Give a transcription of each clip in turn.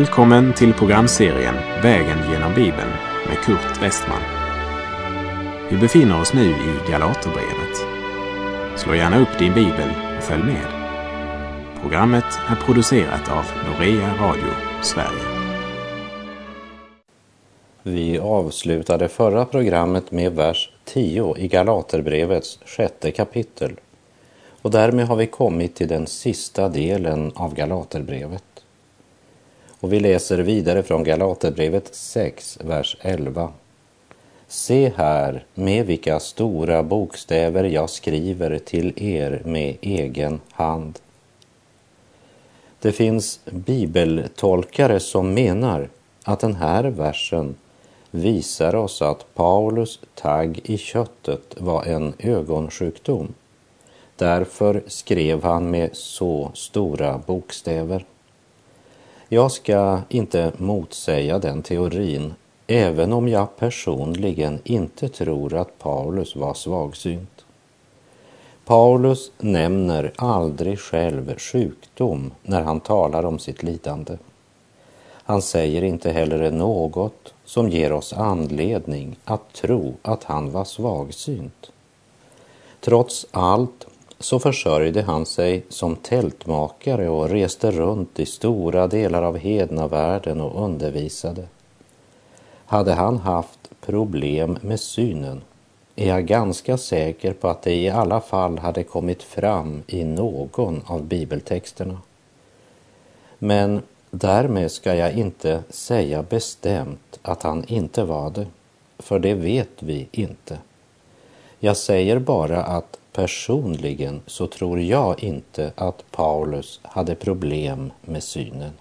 Välkommen till programserien Vägen genom Bibeln med Kurt Westman. Vi befinner oss nu i Galaterbrevet. Slå gärna upp din bibel och följ med. Programmet är producerat av Norea Radio Sverige. Vi avslutade förra programmet med vers 10 i Galaterbrevets sjätte kapitel. Och därmed har vi kommit till den sista delen av Galaterbrevet. Och vi läser vidare från Galaterbrevet 6, vers 11. Se här med vilka stora bokstäver jag skriver till er med egen hand. Det finns bibeltolkare som menar att den här versen visar oss att Paulus tagg i köttet var en ögonsjukdom. Därför skrev han med så stora bokstäver. Jag ska inte motsäga den teorin, även om jag personligen inte tror att Paulus var svagsynt. Paulus nämner aldrig själv sjukdom när han talar om sitt lidande. Han säger inte heller något som ger oss anledning att tro att han var svagsynt. Trots allt så försörjde han sig som tältmakare och reste runt i stora delar av hednavärlden och undervisade. Hade han haft problem med synen är jag ganska säker på att det i alla fall hade kommit fram i någon av bibeltexterna. Men därmed ska jag inte säga bestämt att han inte var det, för det vet vi inte. Jag säger bara att Personligen så tror jag inte att Paulus hade problem med synen.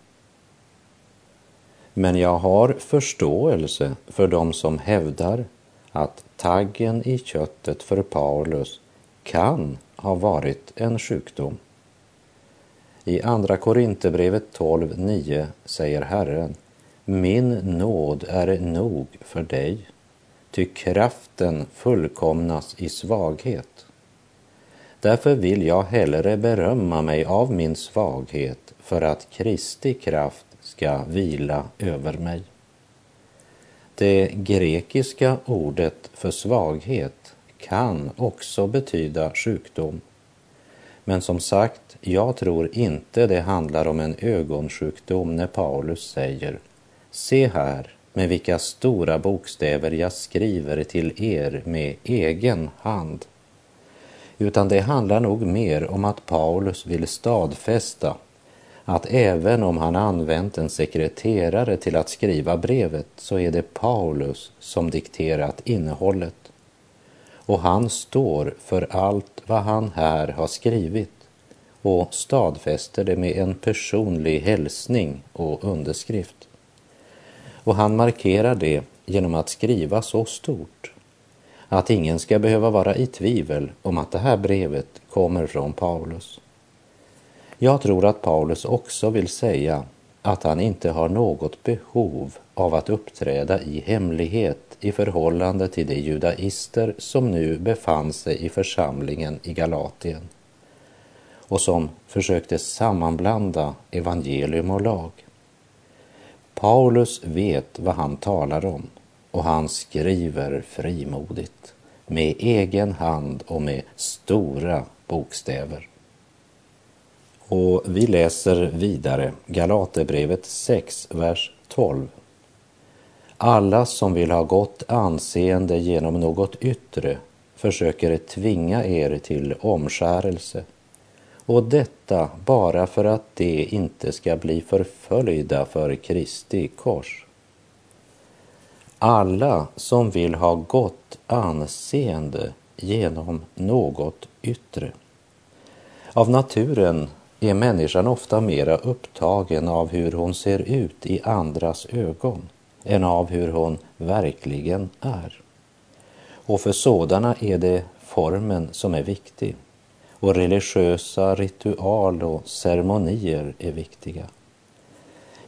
Men jag har förståelse för dem som hävdar att taggen i köttet för Paulus kan ha varit en sjukdom. I Andra Korinthierbrevet 12.9 säger Herren Min nåd är nog för dig, ty kraften fullkomnas i svaghet. Därför vill jag hellre berömma mig av min svaghet för att Kristi kraft ska vila över mig. Det grekiska ordet för svaghet kan också betyda sjukdom. Men som sagt, jag tror inte det handlar om en ögonsjukdom när Paulus säger Se här med vilka stora bokstäver jag skriver till er med egen hand utan det handlar nog mer om att Paulus vill stadfästa att även om han använt en sekreterare till att skriva brevet så är det Paulus som dikterat innehållet. Och han står för allt vad han här har skrivit och stadfäster det med en personlig hälsning och underskrift. Och han markerar det genom att skriva så stort att ingen ska behöva vara i tvivel om att det här brevet kommer från Paulus. Jag tror att Paulus också vill säga att han inte har något behov av att uppträda i hemlighet i förhållande till de judaister som nu befann sig i församlingen i Galatien och som försökte sammanblanda evangelium och lag. Paulus vet vad han talar om och han skriver frimodigt med egen hand och med stora bokstäver. Och vi läser vidare Galaterbrevet 6, vers 12. Alla som vill ha gott anseende genom något yttre försöker tvinga er till omskärelse och detta bara för att de inte ska bli förföljda för Kristi kors. Alla som vill ha gott anseende genom något yttre. Av naturen är människan ofta mera upptagen av hur hon ser ut i andras ögon än av hur hon verkligen är. Och för sådana är det formen som är viktig och religiösa ritual och ceremonier är viktiga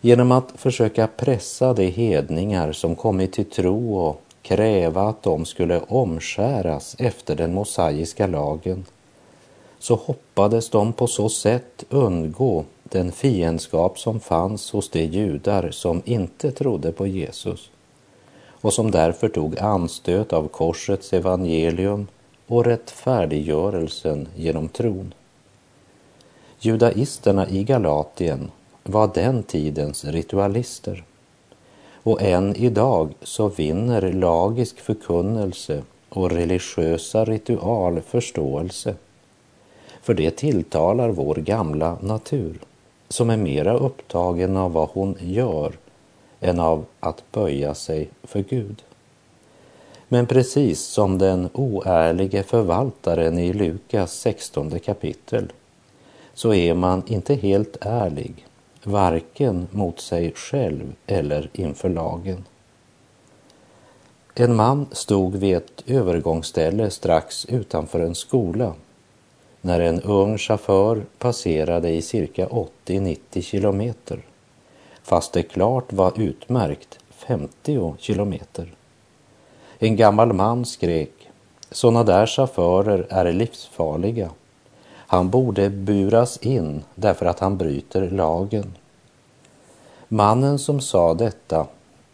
genom att försöka pressa de hedningar som kommit till tro och kräva att de skulle omskäras efter den mosaiska lagen så hoppades de på så sätt undgå den fiendskap som fanns hos de judar som inte trodde på Jesus och som därför tog anstöt av korsets evangelium och rättfärdiggörelsen genom tron. Judaisterna i Galatien var den tidens ritualister. Och än idag så vinner lagisk förkunnelse och religiösa ritual förståelse. För det tilltalar vår gamla natur som är mera upptagen av vad hon gör än av att böja sig för Gud. Men precis som den oärlige förvaltaren i Lukas 16 kapitel så är man inte helt ärlig, varken mot sig själv eller inför lagen. En man stod vid ett övergångsställe strax utanför en skola när en ung chaufför passerade i cirka 80-90 kilometer fast det klart var utmärkt 50 kilometer. En gammal man skrek, sådana där chaufförer är livsfarliga. Han borde buras in därför att han bryter lagen. Mannen som sa detta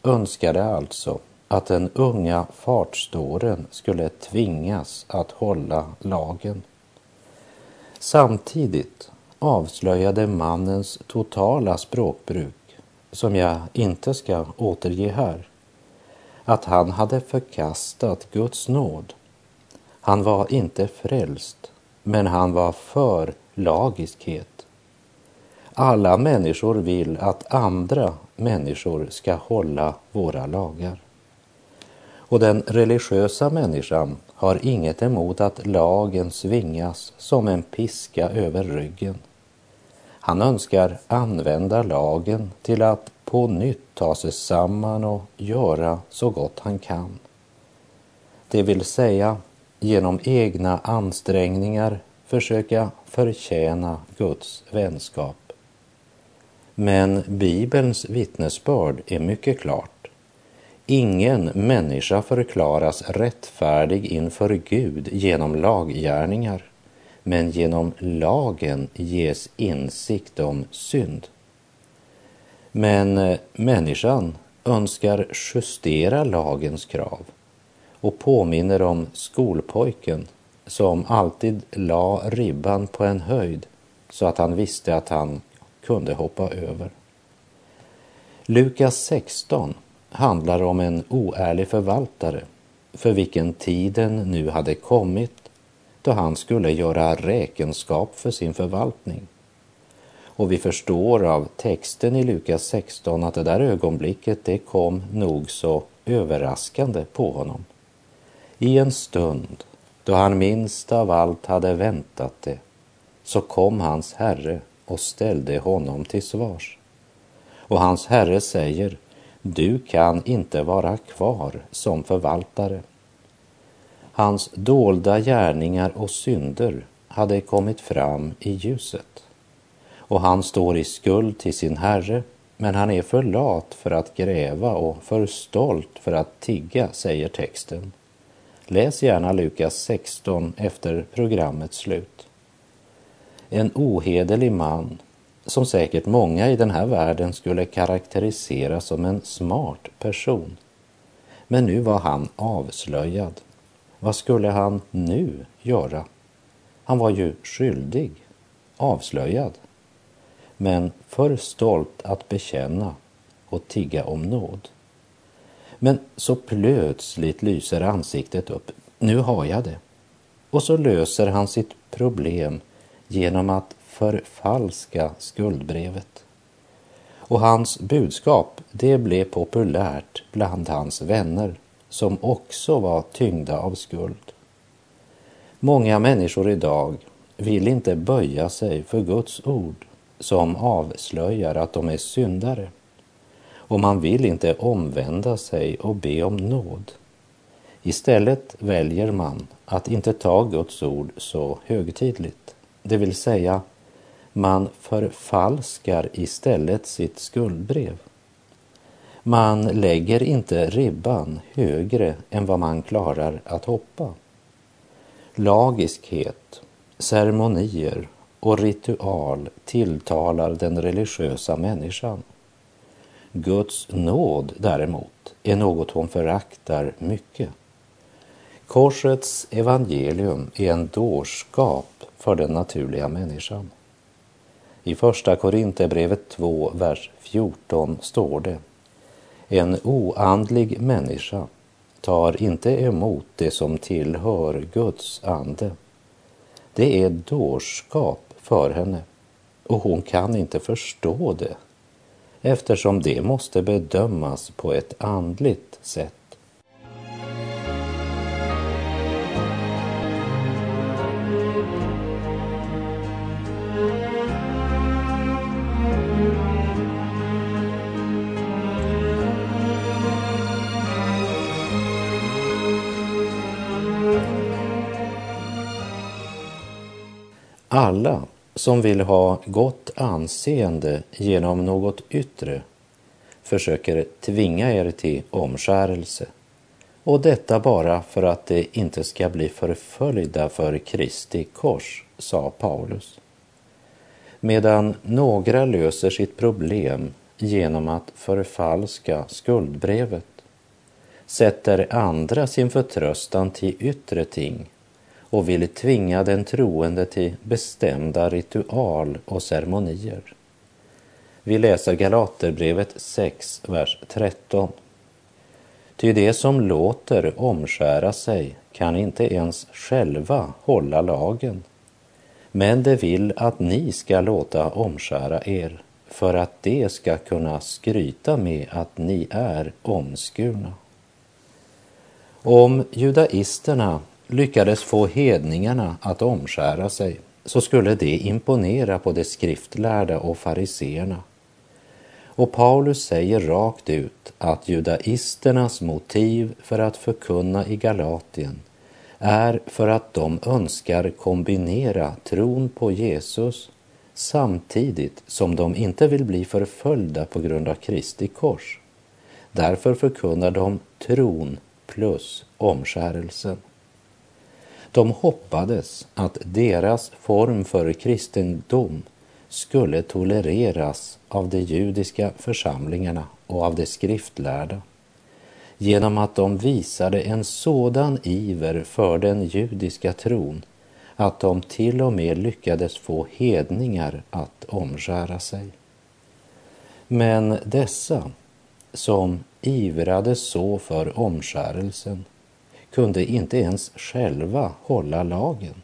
önskade alltså att den unga fartståren skulle tvingas att hålla lagen. Samtidigt avslöjade mannens totala språkbruk, som jag inte ska återge här, att han hade förkastat Guds nåd. Han var inte frälst, men han var för lagiskhet. Alla människor vill att andra människor ska hålla våra lagar. Och den religiösa människan har inget emot att lagen svingas som en piska över ryggen. Han önskar använda lagen till att på nytt ta sig samman och göra så gott han kan. Det vill säga genom egna ansträngningar försöka förtjäna Guds vänskap. Men Bibelns vittnesbörd är mycket klart. Ingen människa förklaras rättfärdig inför Gud genom laggärningar, men genom lagen ges insikt om synd. Men människan önskar justera lagens krav och påminner om skolpojken som alltid la ribban på en höjd så att han visste att han kunde hoppa över. Lukas 16 handlar om en oärlig förvaltare för vilken tiden nu hade kommit då han skulle göra räkenskap för sin förvaltning. Och vi förstår av texten i Lukas 16 att det där ögonblicket det kom nog så överraskande på honom. I en stund då han minst av allt hade väntat det så kom hans herre och ställde honom till svars. Och hans herre säger, du kan inte vara kvar som förvaltare. Hans dolda gärningar och synder hade kommit fram i ljuset och han står i skuld till sin herre, men han är för lat för att gräva och för stolt för att tigga, säger texten. Läs gärna Lukas 16 efter programmets slut. En ohederlig man som säkert många i den här världen skulle karaktärisera som en smart person. Men nu var han avslöjad. Vad skulle han nu göra? Han var ju skyldig, avslöjad men för stolt att bekänna och tigga om nåd. Men så plötsligt lyser ansiktet upp. Nu har jag det. Och så löser han sitt problem genom att förfalska skuldbrevet. Och hans budskap, det blev populärt bland hans vänner som också var tyngda av skuld. Många människor idag vill inte böja sig för Guds ord som avslöjar att de är syndare. Och man vill inte omvända sig och be om nåd. Istället väljer man att inte ta Guds ord så högtidligt. Det vill säga, man förfalskar istället sitt skuldbrev. Man lägger inte ribban högre än vad man klarar att hoppa. Lagiskhet, ceremonier och ritual tilltalar den religiösa människan. Guds nåd däremot är något hon föraktar mycket. Korsets evangelium är en dårskap för den naturliga människan. I Första Korinthierbrevet 2, vers 14 står det En oandlig människa tar inte emot det som tillhör Guds ande. Det är dårskap för henne och hon kan inte förstå det eftersom det måste bedömas på ett andligt sätt. Som vill ha gott anseende genom något yttre försöker tvinga er till omskärelse och detta bara för att de inte ska bli förföljda för Kristi kors, sa Paulus. Medan några löser sitt problem genom att förfalska skuldbrevet sätter andra sin förtröstan till yttre ting och vill tvinga den troende till bestämda ritual och ceremonier. Vi läser Galaterbrevet 6, vers 13. Ty det som låter omskära sig kan inte ens själva hålla lagen. Men det vill att ni ska låta omskära er för att det ska kunna skryta med att ni är omskurna. Om judaisterna lyckades få hedningarna att omskära sig så skulle det imponera på de skriftlärda och fariseerna. Och Paulus säger rakt ut att judaisternas motiv för att förkunna i Galatien är för att de önskar kombinera tron på Jesus samtidigt som de inte vill bli förföljda på grund av Kristi kors. Därför förkunnar de tron plus omskärelsen. De hoppades att deras form för kristendom skulle tolereras av de judiska församlingarna och av de skriftlärda genom att de visade en sådan iver för den judiska tron att de till och med lyckades få hedningar att omskära sig. Men dessa som ivrade så för omskärelsen kunde inte ens själva hålla lagen.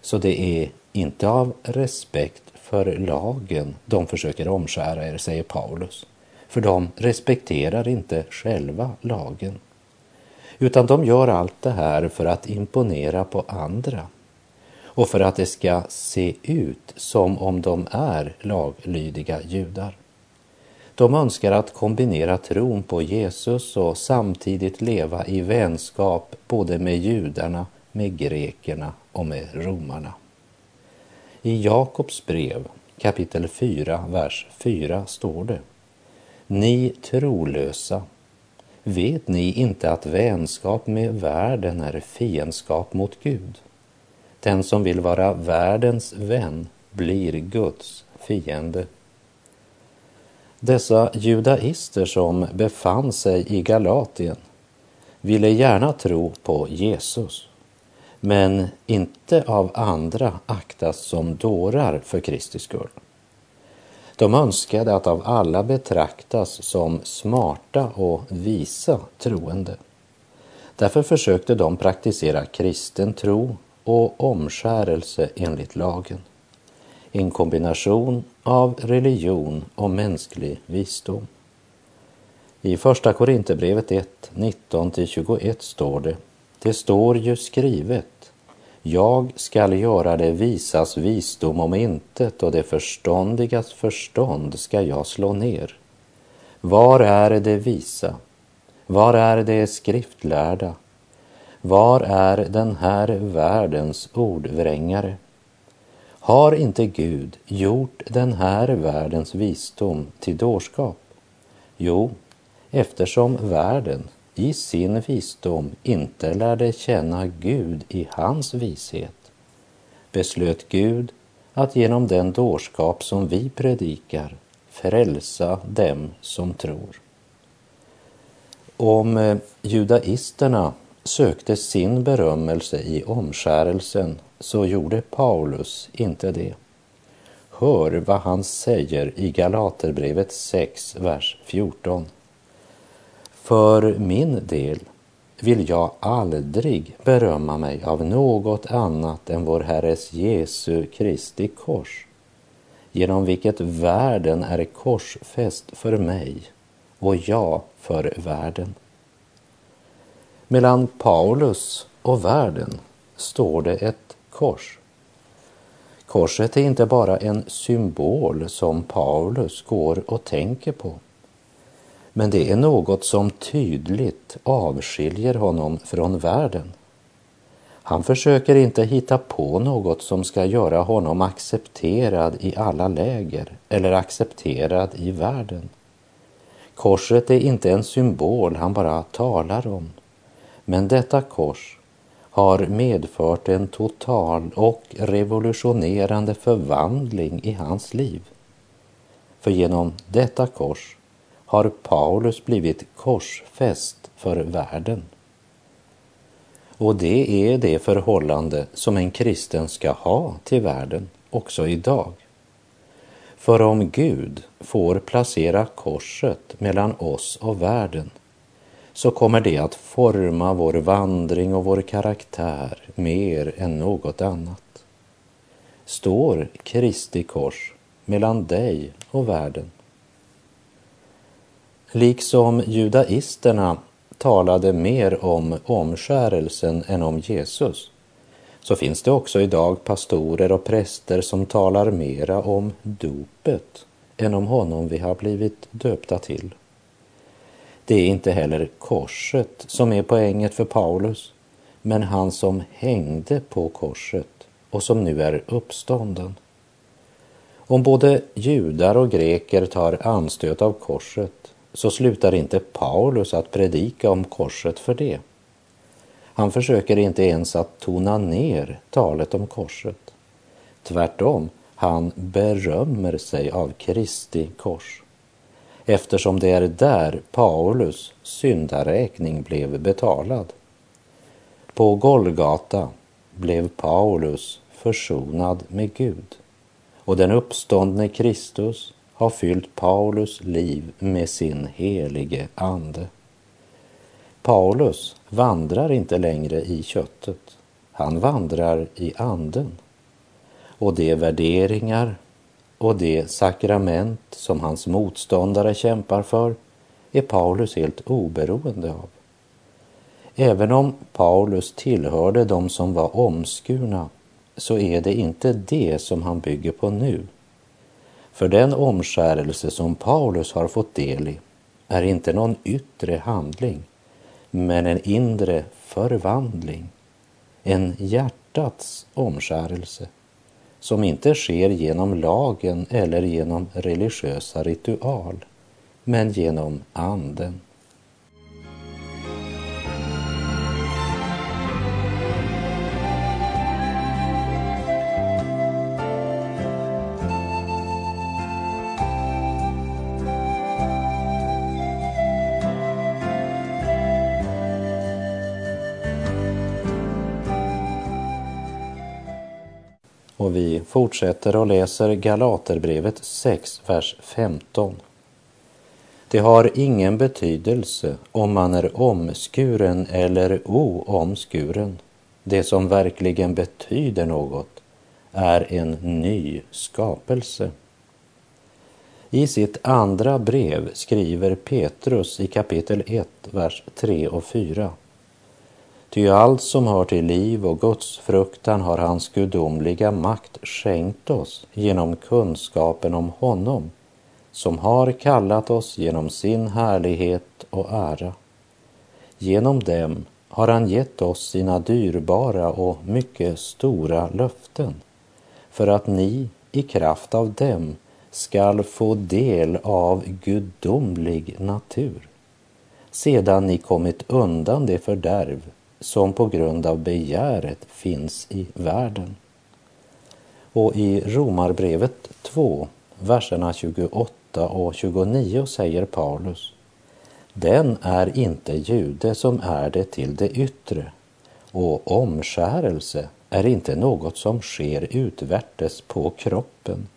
Så det är inte av respekt för lagen de försöker omskära er, säger Paulus. För de respekterar inte själva lagen. Utan de gör allt det här för att imponera på andra och för att det ska se ut som om de är laglydiga judar. De önskar att kombinera tron på Jesus och samtidigt leva i vänskap både med judarna, med grekerna och med romarna. I Jakobs brev kapitel 4, vers 4 står det Ni trolösa, vet ni inte att vänskap med världen är fiendskap mot Gud? Den som vill vara världens vän blir Guds fiende. Dessa judaister som befann sig i Galatien ville gärna tro på Jesus, men inte av andra aktas som dårar för Kristi skull. De önskade att av alla betraktas som smarta och visa troende. Därför försökte de praktisera kristen tro och omskärelse enligt lagen en kombination av religion och mänsklig visdom. I Första Korinthierbrevet 1, 19-21 står det, det står ju skrivet, jag skall göra det visas visdom om intet och det förståndigas förstånd ska jag slå ner. Var är det visa? Var är det skriftlärda? Var är den här världens ordvrängare? Har inte Gud gjort den här världens visdom till dårskap? Jo, eftersom världen i sin visdom inte lärde känna Gud i hans vishet beslöt Gud att genom den dårskap som vi predikar frälsa dem som tror. Om eh, judaisterna sökte sin berömmelse i omskärelsen så gjorde Paulus inte det. Hör vad han säger i Galaterbrevet 6, vers 14. För min del vill jag aldrig berömma mig av något annat än vår Herres Jesu Kristi kors, genom vilket världen är korsfäst för mig och jag för världen. Mellan Paulus och världen står det ett kors. Korset är inte bara en symbol som Paulus går och tänker på. Men det är något som tydligt avskiljer honom från världen. Han försöker inte hitta på något som ska göra honom accepterad i alla läger eller accepterad i världen. Korset är inte en symbol han bara talar om. Men detta kors har medfört en total och revolutionerande förvandling i hans liv. För genom detta kors har Paulus blivit korsfäst för världen. Och det är det förhållande som en kristen ska ha till världen också idag. För om Gud får placera korset mellan oss och världen så kommer det att forma vår vandring och vår karaktär mer än något annat. Står Kristi kors mellan dig och världen? Liksom judaisterna talade mer om omskärelsen än om Jesus så finns det också idag pastorer och präster som talar mera om dopet än om honom vi har blivit döpta till. Det är inte heller korset som är poänget för Paulus, men han som hängde på korset och som nu är uppstånden. Om både judar och greker tar anstöt av korset så slutar inte Paulus att predika om korset för det. Han försöker inte ens att tona ner talet om korset. Tvärtom, han berömmer sig av Kristi kors eftersom det är där Paulus syndaräkning blev betalad. På Golgata blev Paulus försonad med Gud och den uppståndne Kristus har fyllt Paulus liv med sin helige ande. Paulus vandrar inte längre i köttet, han vandrar i anden. Och de värderingar och det sakrament som hans motståndare kämpar för är Paulus helt oberoende av. Även om Paulus tillhörde de som var omskurna så är det inte det som han bygger på nu. För den omskärelse som Paulus har fått del i är inte någon yttre handling men en inre förvandling, en hjärtats omskärelse som inte sker genom lagen eller genom religiösa ritual, men genom anden. Fortsätter och läser Galaterbrevet 6, vers 15. Det har ingen betydelse om man är omskuren eller oomskuren. Det som verkligen betyder något är en ny skapelse. I sitt andra brev skriver Petrus i kapitel 1, vers 3 och 4. Ty allt som hör till liv och Guds fruktan har hans gudomliga makt skänkt oss genom kunskapen om honom som har kallat oss genom sin härlighet och ära. Genom dem har han gett oss sina dyrbara och mycket stora löften för att ni i kraft av dem skall få del av gudomlig natur sedan ni kommit undan det fördärv som på grund av begäret finns i världen. Och i Romarbrevet 2, verserna 28 och 29 säger Paulus Den är inte jude som är det till det yttre och omskärelse är inte något som sker utvärtes på kroppen.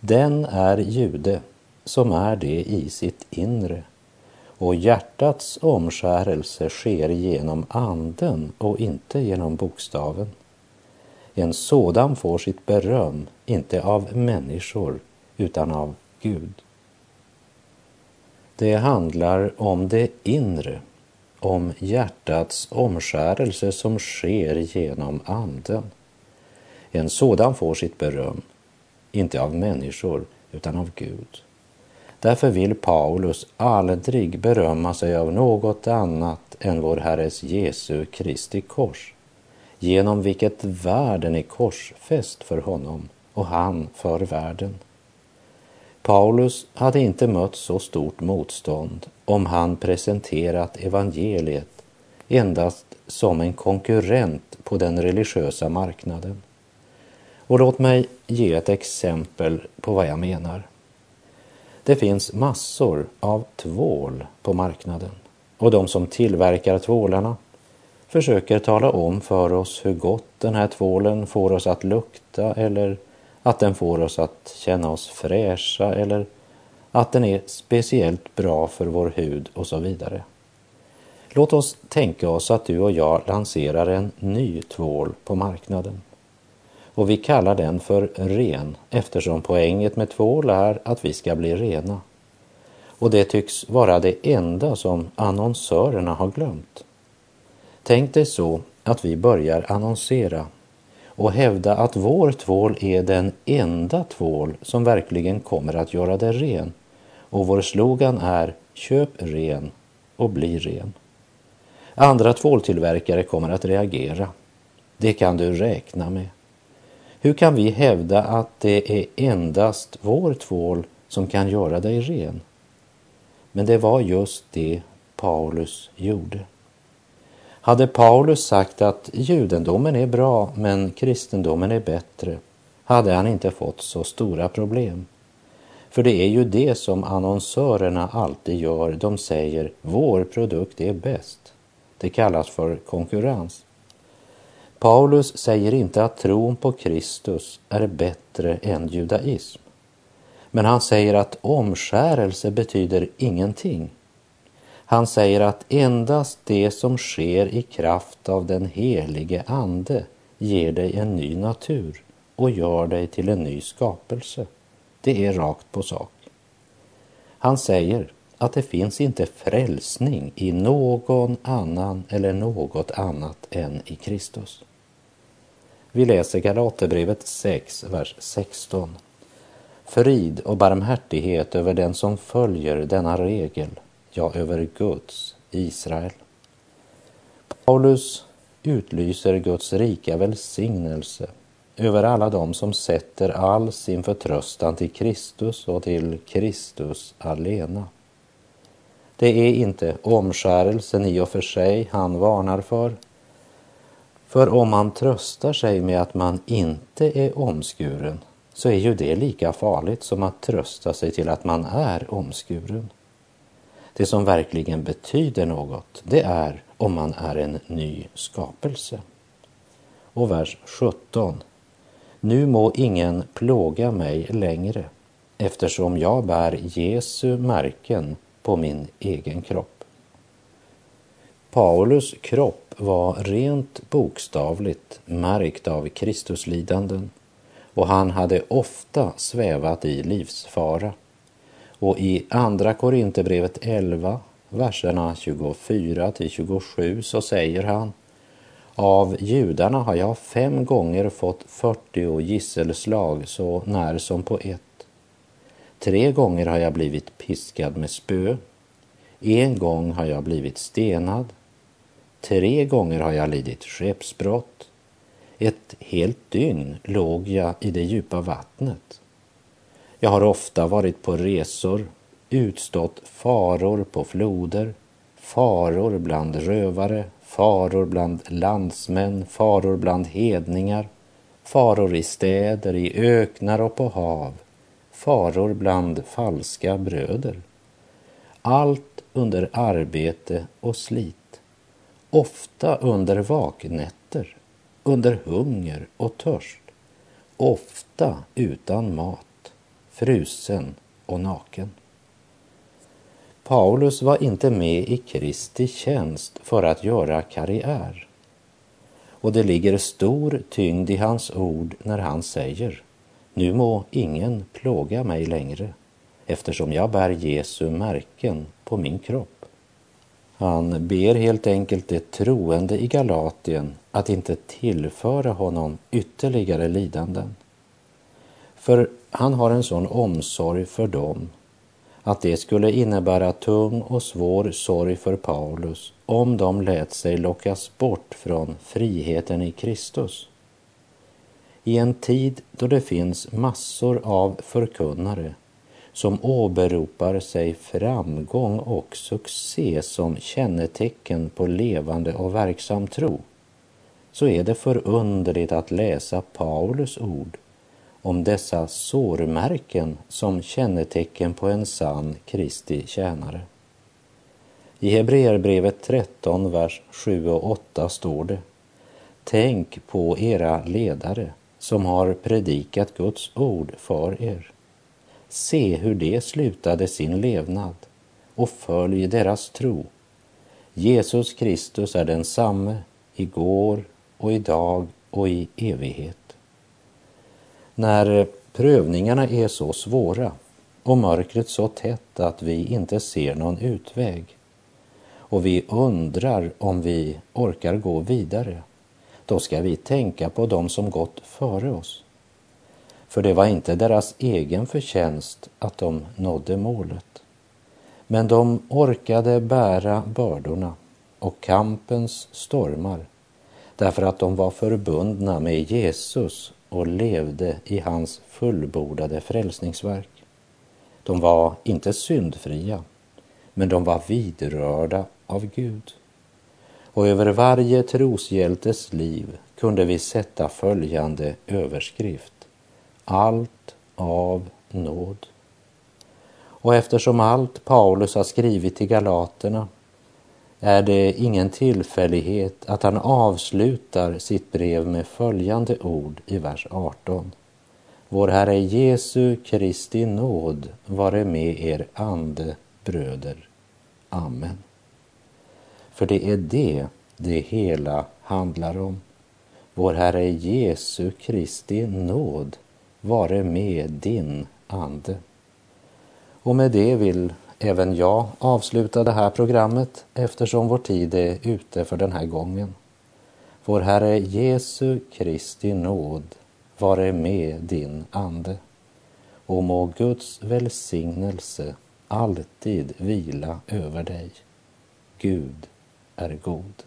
Den är jude som är det i sitt inre och hjärtats omskärelse sker genom anden och inte genom bokstaven. En sådan får sitt beröm inte av människor utan av Gud. Det handlar om det inre, om hjärtats omskärelse som sker genom anden. En sådan får sitt beröm, inte av människor utan av Gud. Därför vill Paulus aldrig berömma sig av något annat än vår Herres Jesu Kristi kors, genom vilket världen är korsfäst för honom och han för världen. Paulus hade inte mött så stort motstånd om han presenterat evangeliet endast som en konkurrent på den religiösa marknaden. Och låt mig ge ett exempel på vad jag menar. Det finns massor av tvål på marknaden och de som tillverkar tvålarna försöker tala om för oss hur gott den här tvålen får oss att lukta eller att den får oss att känna oss fräscha eller att den är speciellt bra för vår hud och så vidare. Låt oss tänka oss att du och jag lanserar en ny tvål på marknaden och vi kallar den för ren eftersom poänget med tvål är att vi ska bli rena. Och det tycks vara det enda som annonsörerna har glömt. Tänk dig så att vi börjar annonsera och hävda att vår tvål är den enda tvål som verkligen kommer att göra dig ren. Och vår slogan är Köp ren och bli ren. Andra tvåltillverkare kommer att reagera. Det kan du räkna med. Hur kan vi hävda att det är endast vår tvål som kan göra dig ren? Men det var just det Paulus gjorde. Hade Paulus sagt att judendomen är bra men kristendomen är bättre hade han inte fått så stora problem. För det är ju det som annonsörerna alltid gör. De säger vår produkt är bäst. Det kallas för konkurrens. Paulus säger inte att tron på Kristus är bättre än judaism. Men han säger att omskärelse betyder ingenting. Han säger att endast det som sker i kraft av den helige Ande ger dig en ny natur och gör dig till en ny skapelse. Det är rakt på sak. Han säger att det finns inte frälsning i någon annan eller något annat än i Kristus. Vi läser Galaterbrevet 6, vers 16. Frid och barmhärtighet över den som följer denna regel, ja, över Guds Israel. Paulus utlyser Guds rika välsignelse över alla dem som sätter all sin förtröstan till Kristus och till Kristus alena. Det är inte omskärelsen i och för sig han varnar för, för om man tröstar sig med att man inte är omskuren så är ju det lika farligt som att trösta sig till att man är omskuren. Det som verkligen betyder något, det är om man är en ny skapelse. Och vers 17. Nu må ingen plåga mig längre eftersom jag bär Jesu märken på min egen kropp. Paulus kropp var rent bokstavligt märkt av Kristuslidanden och han hade ofta svävat i livsfara. Och i Andra Korinthierbrevet 11, verserna 24 till 27 så säger han Av judarna har jag fem gånger fått 40 gisselslag så när som på ett. Tre gånger har jag blivit piskad med spö. En gång har jag blivit stenad Tre gånger har jag lidit skeppsbrott. Ett helt dygn låg jag i det djupa vattnet. Jag har ofta varit på resor, utstått faror på floder, faror bland rövare, faror bland landsmän, faror bland hedningar, faror i städer, i öknar och på hav, faror bland falska bröder. Allt under arbete och slit, ofta under vaknätter, under hunger och törst, ofta utan mat, frusen och naken. Paulus var inte med i Kristi tjänst för att göra karriär. Och det ligger stor tyngd i hans ord när han säger Nu må ingen plåga mig längre eftersom jag bär Jesu märken på min kropp. Han ber helt enkelt de troende i Galatien att inte tillföra honom ytterligare lidanden. För han har en sån omsorg för dem att det skulle innebära tung och svår sorg för Paulus om de lät sig lockas bort från friheten i Kristus. I en tid då det finns massor av förkunnare som åberopar sig framgång och succé som kännetecken på levande och verksam tro, så är det förunderligt att läsa Paulus ord om dessa sårmärken som kännetecken på en sann Kristi tjänare. I Hebreerbrevet 13, vers 7 och 8 står det Tänk på era ledare som har predikat Guds ord för er. Se hur de slutade sin levnad och följ deras tro. Jesus Kristus är densamme igår och idag och i evighet. När prövningarna är så svåra och mörkret så tätt att vi inte ser någon utväg och vi undrar om vi orkar gå vidare, då ska vi tänka på dem som gått före oss. För det var inte deras egen förtjänst att de nådde målet. Men de orkade bära bördorna och kampens stormar därför att de var förbundna med Jesus och levde i hans fullbordade frälsningsverk. De var inte syndfria, men de var vidrörda av Gud. Och över varje troshjältes liv kunde vi sätta följande överskrift. Allt av nåd. Och eftersom allt Paulus har skrivit till galaterna är det ingen tillfällighet att han avslutar sitt brev med följande ord i vers 18. Vår Herre Jesu Kristi nåd vare med er ande, bröder. Amen. För det är det det hela handlar om. Vår Herre Jesu Kristi nåd vare med din ande. Och med det vill även jag avsluta det här programmet eftersom vår tid är ute för den här gången. Vår Herre Jesu Kristi nåd vare med din ande och må Guds välsignelse alltid vila över dig. Gud är god.